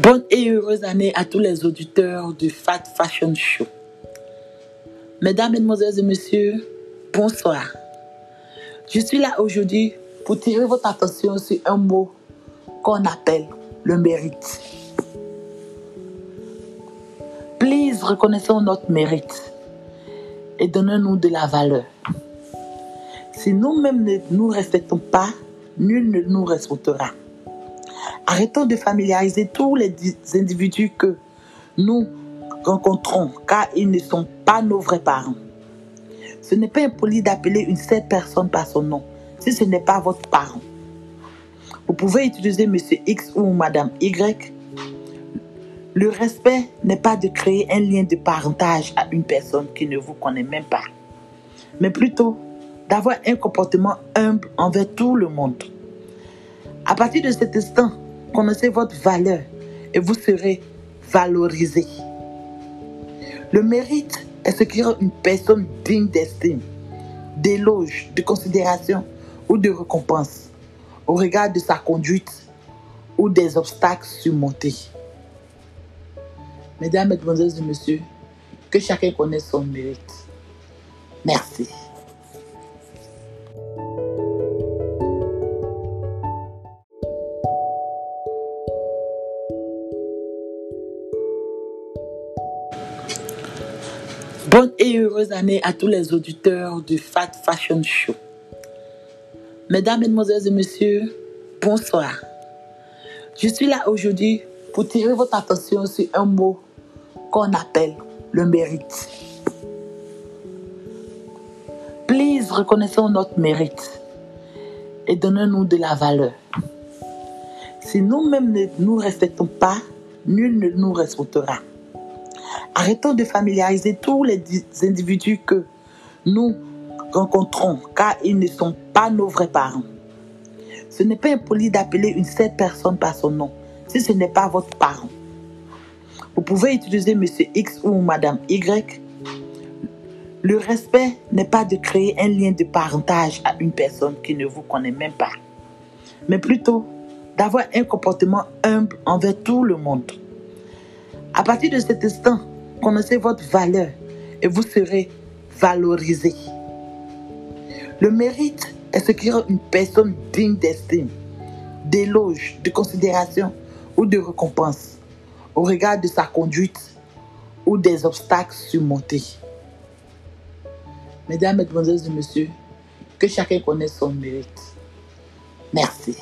Bonne et heureuse année à tous les auditeurs du Fat Fashion Show. Mesdames, Mesdemoiselles et Messieurs, bonsoir. Je suis là aujourd'hui pour tirer votre attention sur un mot qu'on appelle le mérite. Please, reconnaissons notre mérite et donnons-nous de la valeur. Si nous-mêmes ne nous respectons pas, nul ne nous respectera. Arrêtons de familiariser tous les individus que nous rencontrons car ils ne sont pas nos vrais parents. Ce n'est pas impoli d'appeler une seule personne par son nom si ce n'est pas votre parent. Vous pouvez utiliser Monsieur X ou Madame Y. Le respect n'est pas de créer un lien de parentage à une personne qui ne vous connaît même pas, mais plutôt d'avoir un comportement humble envers tout le monde. À partir de cet instant, connaissez votre valeur et vous serez valorisé. Le mérite est ce qui rend une personne digne d'estime, d'éloge, de considération ou de récompense au regard de sa conduite ou des obstacles surmontés. Mesdames, Mesdemoiselles et Messieurs, que chacun connaisse son mérite. Merci. Bonne et heureuse année à tous les auditeurs du Fat Fashion Show. Mesdames, Mesdemoiselles et Messieurs, bonsoir. Je suis là aujourd'hui pour tirer votre attention sur un mot qu'on appelle le mérite. Please, reconnaissons notre mérite et donnons-nous de la valeur. Si nous-mêmes ne nous respectons pas, nul ne nous respectera. Arrêtons de familiariser tous les individus que nous rencontrons car ils ne sont pas nos vrais parents. Ce n'est pas impoli d'appeler une seule personne par son nom si ce n'est pas votre parent. Vous pouvez utiliser Monsieur X ou Madame Y. Le respect n'est pas de créer un lien de parentage à une personne qui ne vous connaît même pas, mais plutôt d'avoir un comportement humble envers tout le monde. À partir de cet instant, connaissez votre valeur et vous serez valorisé. Le mérite est ce qui rend une personne digne d'estime, d'éloge, de considération ou de récompense au regard de sa conduite ou des obstacles surmontés. Mesdames, Mesdemoiselles et Messieurs, que chacun connaisse son mérite. Merci.